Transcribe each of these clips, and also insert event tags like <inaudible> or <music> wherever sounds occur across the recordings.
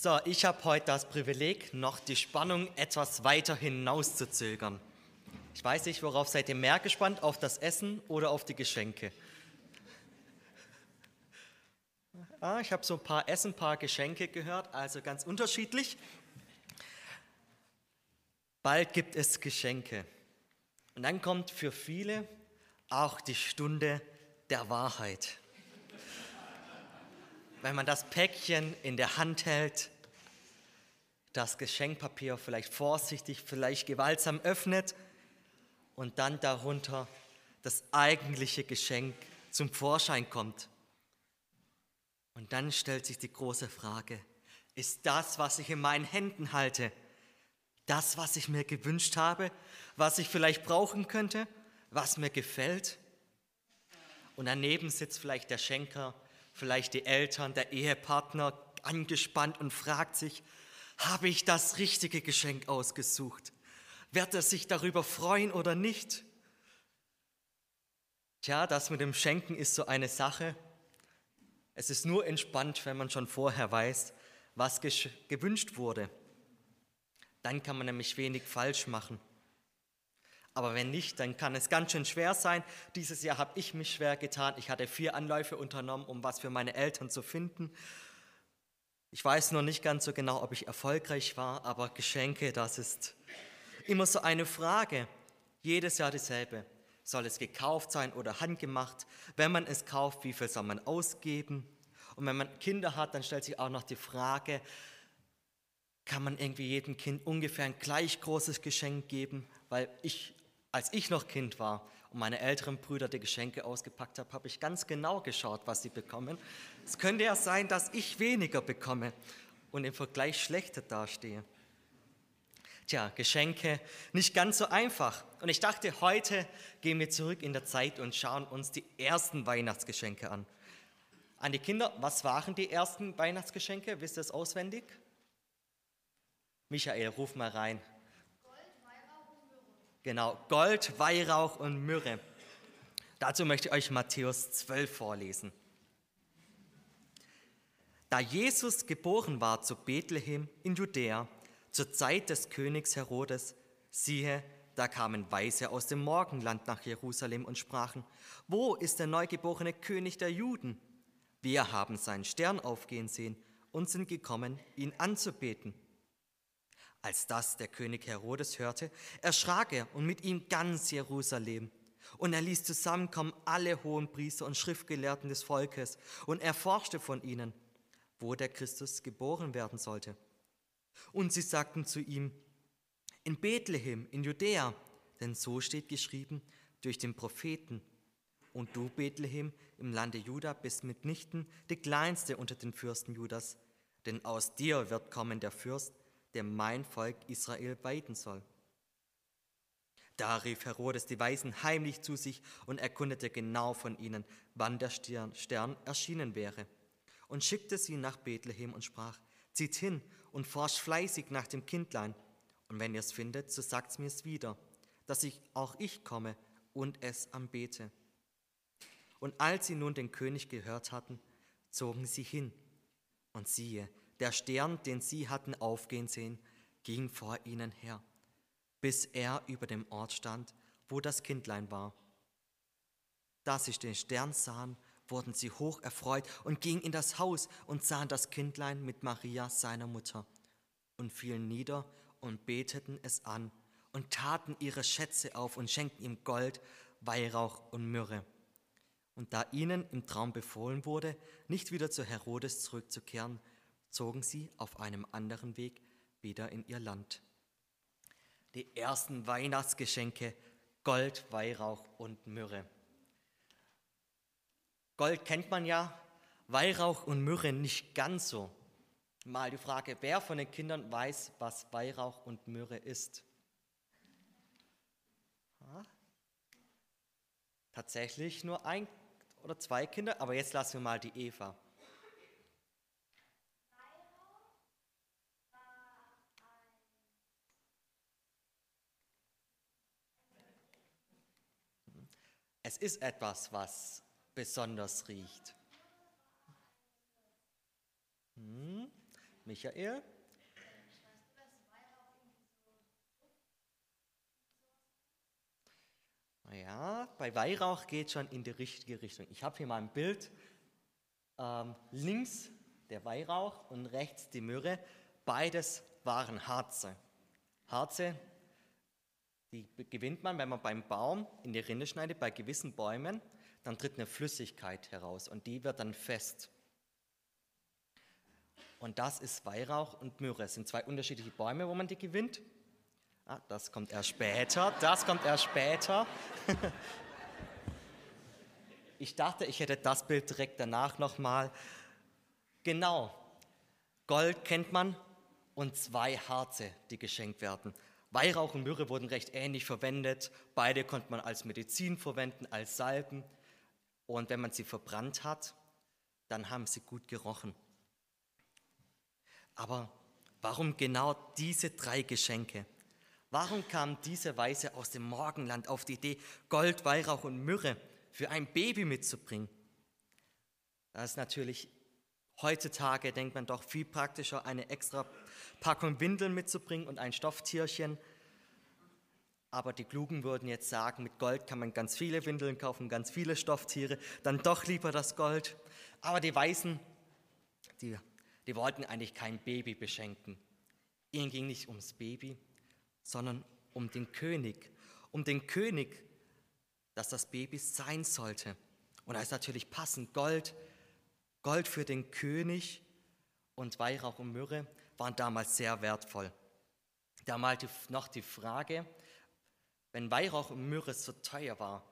So, ich habe heute das Privileg, noch die Spannung etwas weiter hinauszuzögern. Ich weiß nicht, worauf seid ihr mehr gespannt, auf das Essen oder auf die Geschenke? Ah, ich habe so ein paar Essen, ein paar Geschenke gehört, also ganz unterschiedlich. Bald gibt es Geschenke. Und dann kommt für viele auch die Stunde der Wahrheit wenn man das Päckchen in der Hand hält, das Geschenkpapier vielleicht vorsichtig, vielleicht gewaltsam öffnet und dann darunter das eigentliche Geschenk zum Vorschein kommt. Und dann stellt sich die große Frage, ist das, was ich in meinen Händen halte, das, was ich mir gewünscht habe, was ich vielleicht brauchen könnte, was mir gefällt? Und daneben sitzt vielleicht der Schenker vielleicht die Eltern, der Ehepartner angespannt und fragt sich, habe ich das richtige Geschenk ausgesucht? Wird er sich darüber freuen oder nicht? Tja, das mit dem Schenken ist so eine Sache. Es ist nur entspannt, wenn man schon vorher weiß, was gewünscht wurde. Dann kann man nämlich wenig falsch machen. Aber wenn nicht, dann kann es ganz schön schwer sein. Dieses Jahr habe ich mich schwer getan. Ich hatte vier Anläufe unternommen, um was für meine Eltern zu finden. Ich weiß noch nicht ganz so genau, ob ich erfolgreich war, aber Geschenke, das ist immer so eine Frage. Jedes Jahr dieselbe. Soll es gekauft sein oder handgemacht? Wenn man es kauft, wie viel soll man ausgeben? Und wenn man Kinder hat, dann stellt sich auch noch die Frage, kann man irgendwie jedem Kind ungefähr ein gleich großes Geschenk geben? Weil ich als ich noch Kind war und meine älteren Brüder die Geschenke ausgepackt haben, habe ich ganz genau geschaut, was sie bekommen. Es könnte ja sein, dass ich weniger bekomme und im Vergleich schlechter dastehe. Tja, Geschenke nicht ganz so einfach. Und ich dachte, heute gehen wir zurück in der Zeit und schauen uns die ersten Weihnachtsgeschenke an. An die Kinder, was waren die ersten Weihnachtsgeschenke? Wisst ihr es auswendig? Michael, ruf mal rein. Genau, Gold, Weihrauch und Myrrhe. Dazu möchte ich euch Matthäus 12 vorlesen. Da Jesus geboren war zu Bethlehem in Judäa, zur Zeit des Königs Herodes, siehe, da kamen Weise aus dem Morgenland nach Jerusalem und sprachen, wo ist der neugeborene König der Juden? Wir haben seinen Stern aufgehen sehen und sind gekommen, ihn anzubeten. Als das der König Herodes hörte, erschrak er und mit ihm ganz Jerusalem. Und er ließ zusammenkommen alle hohen Priester und Schriftgelehrten des Volkes und erforschte von ihnen, wo der Christus geboren werden sollte. Und sie sagten zu ihm, in Bethlehem, in Judäa, denn so steht geschrieben durch den Propheten. Und du, Bethlehem, im Lande Juda, bist mitnichten die kleinste unter den Fürsten Judas, denn aus dir wird kommen der Fürst, der mein Volk Israel weiden soll. Da rief Herodes die Weisen heimlich zu sich und erkundete genau von ihnen, wann der Stern erschienen wäre, und schickte sie nach Bethlehem und sprach, zieht hin und forscht fleißig nach dem Kindlein, und wenn ihr es findet, so sagt's mir's wieder, dass ich auch ich komme und es anbete. Und als sie nun den König gehört hatten, zogen sie hin, und siehe, der Stern, den sie hatten aufgehen sehen, ging vor ihnen her, bis er über dem Ort stand, wo das Kindlein war. Da sie den Stern sahen, wurden sie hoch erfreut und gingen in das Haus und sahen das Kindlein mit Maria, seiner Mutter, und fielen nieder und beteten es an und taten ihre Schätze auf und schenkten ihm Gold, Weihrauch und Myrrhe. Und da ihnen im Traum befohlen wurde, nicht wieder zu Herodes zurückzukehren, zogen sie auf einem anderen Weg wieder in ihr Land. Die ersten Weihnachtsgeschenke Gold, Weihrauch und Myrrhe. Gold kennt man ja, Weihrauch und Myrrhe nicht ganz so. Mal die Frage, wer von den Kindern weiß, was Weihrauch und Myrrhe ist? Tatsächlich nur ein oder zwei Kinder, aber jetzt lassen wir mal die Eva. Es ist etwas, was besonders riecht. Hm? Michael? Ja, bei Weihrauch geht schon in die richtige Richtung. Ich habe hier mal ein Bild. Ähm, links der Weihrauch und rechts die Myrrhe. Beides waren Harze. Harze, die gewinnt man, wenn man beim Baum in die Rinde schneidet, bei gewissen Bäumen, dann tritt eine Flüssigkeit heraus und die wird dann fest. Und das ist Weihrauch und Myrrhe. Es sind zwei unterschiedliche Bäume, wo man die gewinnt. Ah, das kommt erst später. Das kommt erst später. <laughs> Ich dachte, ich hätte das Bild direkt danach nochmal. Genau. Gold kennt man und zwei Harze, die geschenkt werden. Weihrauch und Myrrhe wurden recht ähnlich verwendet. Beide konnte man als Medizin verwenden, als Salben. Und wenn man sie verbrannt hat, dann haben sie gut gerochen. Aber warum genau diese drei Geschenke? Warum kam diese Weise aus dem Morgenland auf die Idee, Gold, Weihrauch und Myrrhe für ein Baby mitzubringen? Das ist natürlich heutzutage, denkt man doch, viel praktischer, eine extra Packung Windeln mitzubringen und ein Stofftierchen. Aber die Klugen würden jetzt sagen, mit Gold kann man ganz viele Windeln kaufen, ganz viele Stofftiere, dann doch lieber das Gold. Aber die Weißen, die, die wollten eigentlich kein Baby beschenken. Ihnen ging nicht ums Baby, sondern um den König, um den König, dass das Baby sein sollte. Und da ist natürlich passend Gold, Gold für den König und Weihrauch und Myrrhe waren damals sehr wertvoll. Damals noch die Frage, wenn Weihrauch und Myrrhe so teuer war,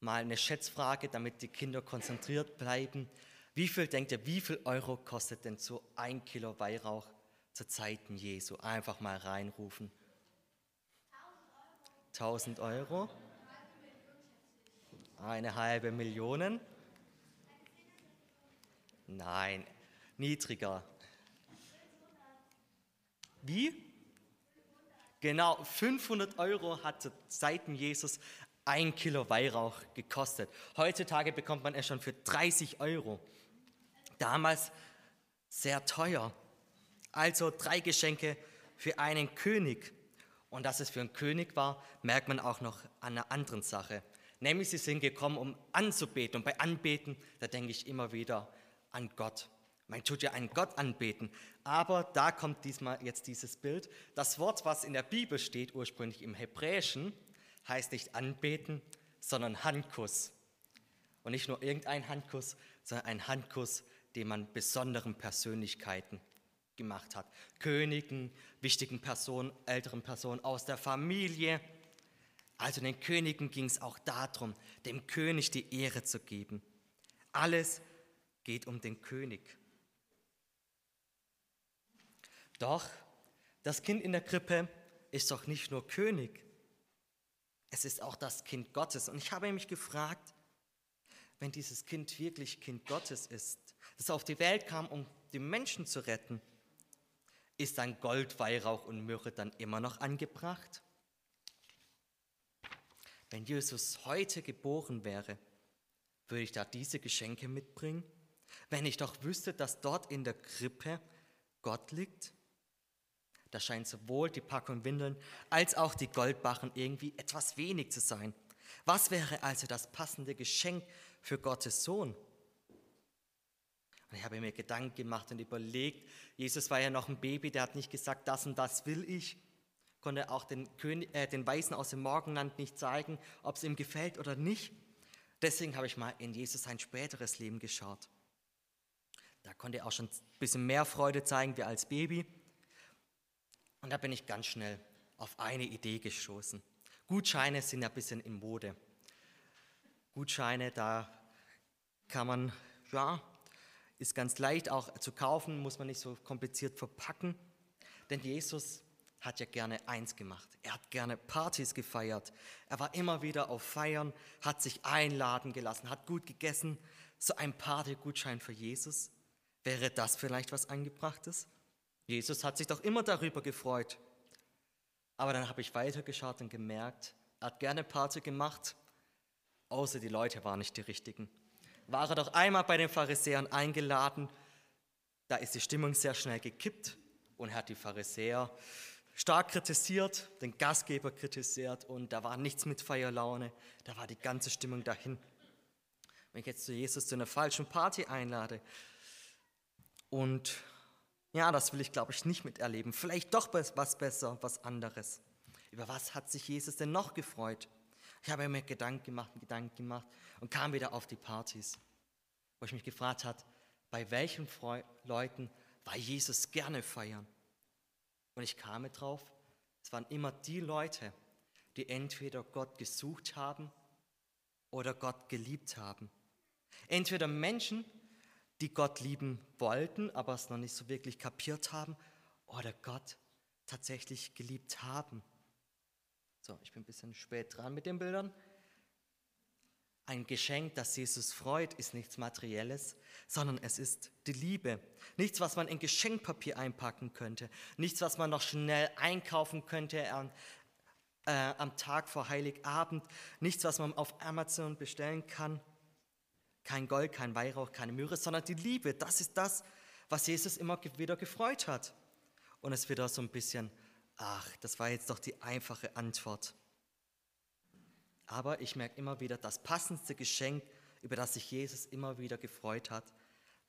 mal eine Schätzfrage, damit die Kinder konzentriert bleiben. Wie viel denkt ihr, wie viel Euro kostet denn so ein Kilo Weihrauch zu Zeiten Jesu? Einfach mal reinrufen. 1000 Euro? Eine halbe Million? Nein, niedriger. Wie? Genau, 500 Euro hat seit Jesus ein Kilo Weihrauch gekostet. Heutzutage bekommt man es schon für 30 Euro. Damals sehr teuer. Also drei Geschenke für einen König. Und dass es für einen König war, merkt man auch noch an einer anderen Sache. Nämlich sie sind gekommen, um anzubeten. Und bei Anbeten, da denke ich immer wieder an Gott. Man tut ja einen Gott anbeten. Aber da kommt diesmal jetzt dieses Bild. Das Wort, was in der Bibel steht, ursprünglich im Hebräischen, heißt nicht anbeten, sondern Handkuss. Und nicht nur irgendein Handkuss, sondern ein Handkuss, den man besonderen Persönlichkeiten gemacht hat. Königen, wichtigen Personen, älteren Personen aus der Familie. Also den Königen ging es auch darum, dem König die Ehre zu geben. Alles geht um den König. Doch das Kind in der Krippe ist doch nicht nur König, es ist auch das Kind Gottes. Und ich habe mich gefragt, wenn dieses Kind wirklich Kind Gottes ist, das auf die Welt kam, um die Menschen zu retten, ist dann Gold, Weihrauch und Myrrhe dann immer noch angebracht? Wenn Jesus heute geboren wäre, würde ich da diese Geschenke mitbringen? Wenn ich doch wüsste, dass dort in der Krippe Gott liegt? Da scheint sowohl die Packung Windeln als auch die Goldbachen irgendwie etwas wenig zu sein. Was wäre also das passende Geschenk für Gottes Sohn? Und ich habe mir Gedanken gemacht und überlegt, Jesus war ja noch ein Baby, der hat nicht gesagt, das und das will ich, konnte auch den, König, äh, den Weisen aus dem Morgenland nicht zeigen, ob es ihm gefällt oder nicht. Deswegen habe ich mal in Jesus sein späteres Leben geschaut. Da konnte er auch schon ein bisschen mehr Freude zeigen wie als Baby. Und da bin ich ganz schnell auf eine Idee gestoßen. Gutscheine sind ja ein bisschen in Mode. Gutscheine, da kann man ja ist ganz leicht auch zu kaufen, muss man nicht so kompliziert verpacken. Denn Jesus hat ja gerne eins gemacht. Er hat gerne Partys gefeiert. Er war immer wieder auf Feiern, hat sich einladen gelassen, hat gut gegessen. So ein Partygutschein für Jesus. Wäre das vielleicht was Angebrachtes? Jesus hat sich doch immer darüber gefreut. Aber dann habe ich weitergeschaut und gemerkt, er hat gerne Party gemacht, außer die Leute waren nicht die richtigen war er doch einmal bei den Pharisäern eingeladen Da ist die Stimmung sehr schnell gekippt und er hat die Pharisäer stark kritisiert, den Gastgeber kritisiert und da war nichts mit Feierlaune, da war die ganze Stimmung dahin. Wenn ich jetzt zu Jesus zu einer falschen Party einlade und ja, das will ich glaube ich nicht miterleben, vielleicht doch was besser, was anderes. Über was hat sich Jesus denn noch gefreut? Ich habe mir Gedanken gemacht, Gedanken gemacht und kam wieder auf die Partys, wo ich mich gefragt habe, bei welchen Leuten war Jesus gerne feiern? Und ich kam drauf, es waren immer die Leute, die entweder Gott gesucht haben oder Gott geliebt haben. Entweder Menschen, die Gott lieben wollten, aber es noch nicht so wirklich kapiert haben, oder Gott tatsächlich geliebt haben. So, ich bin ein bisschen spät dran mit den Bildern. Ein Geschenk, das Jesus freut, ist nichts Materielles, sondern es ist die Liebe. Nichts, was man in Geschenkpapier einpacken könnte. Nichts, was man noch schnell einkaufen könnte am, äh, am Tag vor Heiligabend. Nichts, was man auf Amazon bestellen kann. Kein Gold, kein Weihrauch, keine Myrrhe, sondern die Liebe. Das ist das, was Jesus immer wieder gefreut hat. Und es wird auch so ein bisschen, ach, das war jetzt doch die einfache Antwort. Aber ich merke immer wieder, das passendste Geschenk, über das sich Jesus immer wieder gefreut hat,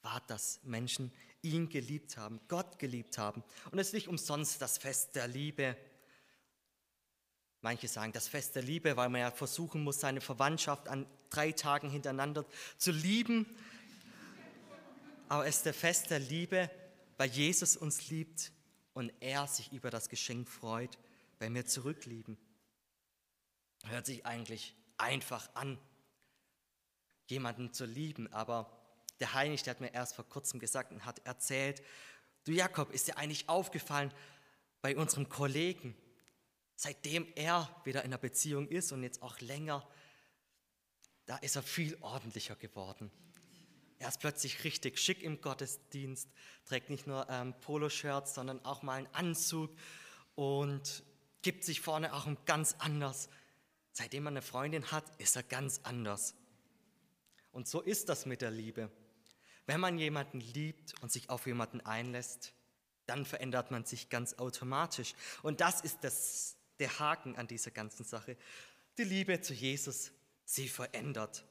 war, dass Menschen ihn geliebt haben, Gott geliebt haben. Und es ist nicht umsonst das Fest der Liebe. Manche sagen das Fest der Liebe, weil man ja versuchen muss, seine Verwandtschaft an drei Tagen hintereinander zu lieben. Aber es ist der Fest der Liebe, weil Jesus uns liebt und er sich über das Geschenk freut, weil wir zurücklieben. Hört sich eigentlich einfach an, jemanden zu lieben, aber der Heinrich, der hat mir erst vor kurzem gesagt und hat erzählt, du Jakob, ist dir eigentlich aufgefallen bei unserem Kollegen, seitdem er wieder in einer Beziehung ist und jetzt auch länger, da ist er viel ordentlicher geworden. Er ist plötzlich richtig schick im Gottesdienst, trägt nicht nur ähm, Poloshirts, sondern auch mal einen Anzug und gibt sich vorne auch ganz anders. Seitdem man eine Freundin hat, ist er ganz anders. Und so ist das mit der Liebe. Wenn man jemanden liebt und sich auf jemanden einlässt, dann verändert man sich ganz automatisch. Und das ist das, der Haken an dieser ganzen Sache. Die Liebe zu Jesus, sie verändert.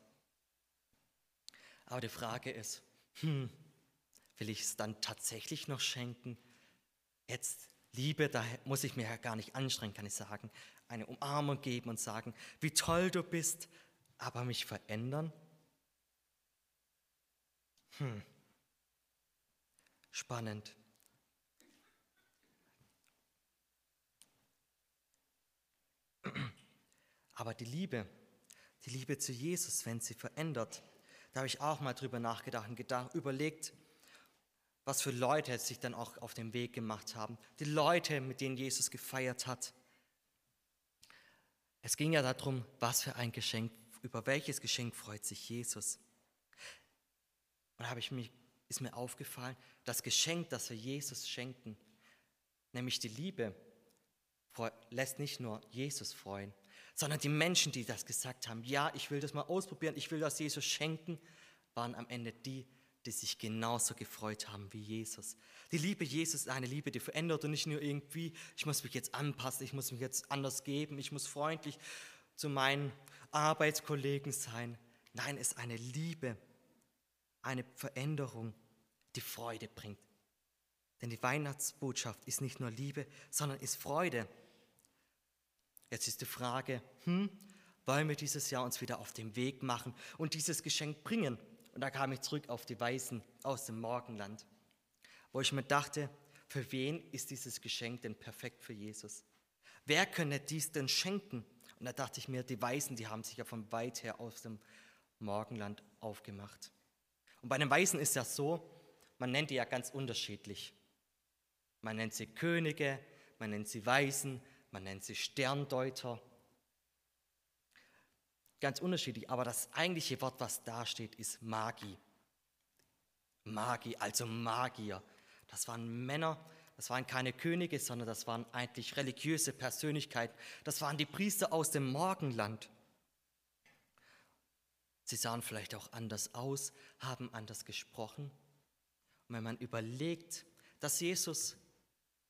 Aber die Frage ist, hm, will ich es dann tatsächlich noch schenken? Jetzt Liebe, da muss ich mir ja gar nicht anstrengen, kann ich sagen eine Umarmung geben und sagen, wie toll du bist, aber mich verändern? Hm. Spannend. Aber die Liebe, die Liebe zu Jesus, wenn sie verändert, da habe ich auch mal drüber nachgedacht und gedacht, überlegt, was für Leute sich dann auch auf den Weg gemacht haben. Die Leute, mit denen Jesus gefeiert hat. Es ging ja darum, was für ein Geschenk, über welches Geschenk freut sich Jesus. Und da habe ich mich, ist mir aufgefallen, das Geschenk, das wir Jesus schenken, nämlich die Liebe, lässt nicht nur Jesus freuen, sondern die Menschen, die das gesagt haben, ja, ich will das mal ausprobieren, ich will das Jesus schenken, waren am Ende die, die sich genauso gefreut haben wie Jesus. Die Liebe Jesus ist eine Liebe, die verändert und nicht nur irgendwie, ich muss mich jetzt anpassen, ich muss mich jetzt anders geben, ich muss freundlich zu meinen Arbeitskollegen sein. Nein, es ist eine Liebe, eine Veränderung, die Freude bringt. Denn die Weihnachtsbotschaft ist nicht nur Liebe, sondern ist Freude. Jetzt ist die Frage, hm, wollen wir dieses Jahr uns wieder auf den Weg machen und dieses Geschenk bringen? Und da kam ich zurück auf die Weisen aus dem Morgenland, wo ich mir dachte, für wen ist dieses Geschenk denn perfekt für Jesus? Wer könne dies denn schenken? Und da dachte ich mir, die Weisen, die haben sich ja von weit her aus dem Morgenland aufgemacht. Und bei den Weisen ist ja so, man nennt die ja ganz unterschiedlich. Man nennt sie Könige, man nennt sie Weisen, man nennt sie Sterndeuter ganz unterschiedlich, aber das eigentliche Wort, was da steht, ist Magi. Magi, also Magier. Das waren Männer, das waren keine Könige, sondern das waren eigentlich religiöse Persönlichkeiten. Das waren die Priester aus dem Morgenland. Sie sahen vielleicht auch anders aus, haben anders gesprochen Und wenn man überlegt, dass Jesus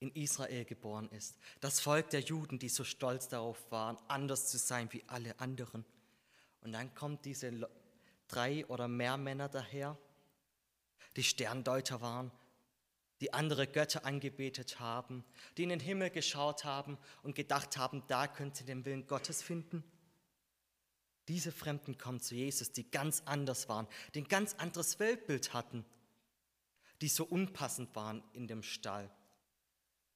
in Israel geboren ist, das Volk der Juden, die so stolz darauf waren, anders zu sein wie alle anderen. Und dann kommen diese drei oder mehr Männer daher, die Sterndeuter waren, die andere Götter angebetet haben, die in den Himmel geschaut haben und gedacht haben, da könnte sie den Willen Gottes finden. Diese Fremden kommen zu Jesus, die ganz anders waren, die ein ganz anderes Weltbild hatten, die so unpassend waren in dem Stall.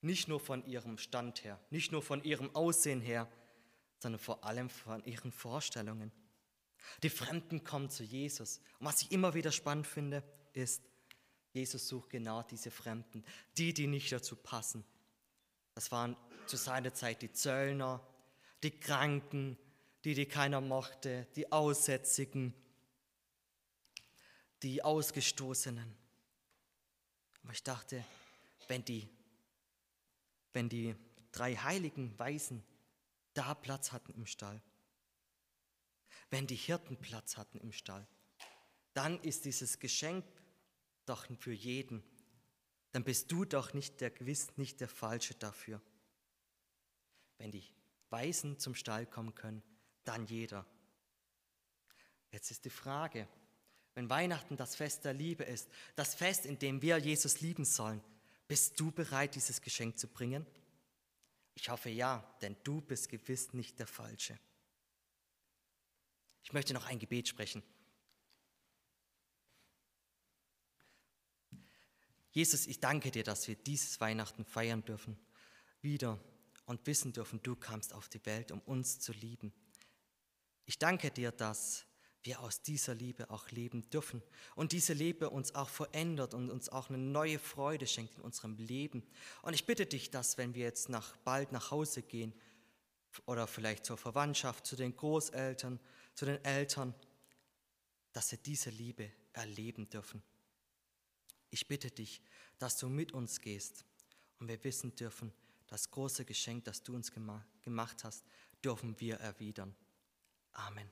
Nicht nur von ihrem Stand her, nicht nur von ihrem Aussehen her, sondern vor allem von ihren Vorstellungen. Die Fremden kommen zu Jesus. Und was ich immer wieder spannend finde, ist, Jesus sucht genau diese Fremden, die, die nicht dazu passen. Das waren zu seiner Zeit die Zöllner, die Kranken, die, die keiner mochte, die Aussätzigen, die Ausgestoßenen. Aber ich dachte, wenn die, wenn die drei heiligen Weisen da Platz hatten im Stall, wenn die Hirten Platz hatten im Stall, dann ist dieses Geschenk doch für jeden. Dann bist du doch nicht der gewiss nicht der Falsche dafür. Wenn die Weisen zum Stall kommen können, dann jeder. Jetzt ist die Frage, wenn Weihnachten das Fest der Liebe ist, das Fest, in dem wir Jesus lieben sollen, bist du bereit, dieses Geschenk zu bringen? Ich hoffe ja, denn du bist gewiss nicht der Falsche. Ich möchte noch ein Gebet sprechen. Jesus, ich danke dir, dass wir dieses Weihnachten feiern dürfen, wieder und wissen dürfen, du kamst auf die Welt, um uns zu lieben. Ich danke dir, dass wir aus dieser Liebe auch leben dürfen und diese Liebe uns auch verändert und uns auch eine neue Freude schenkt in unserem Leben. Und ich bitte dich, dass wenn wir jetzt nach, bald nach Hause gehen oder vielleicht zur Verwandtschaft, zu den Großeltern, zu den Eltern, dass wir diese Liebe erleben dürfen. Ich bitte dich, dass du mit uns gehst und wir wissen dürfen, das große Geschenk, das du uns gemacht hast, dürfen wir erwidern. Amen.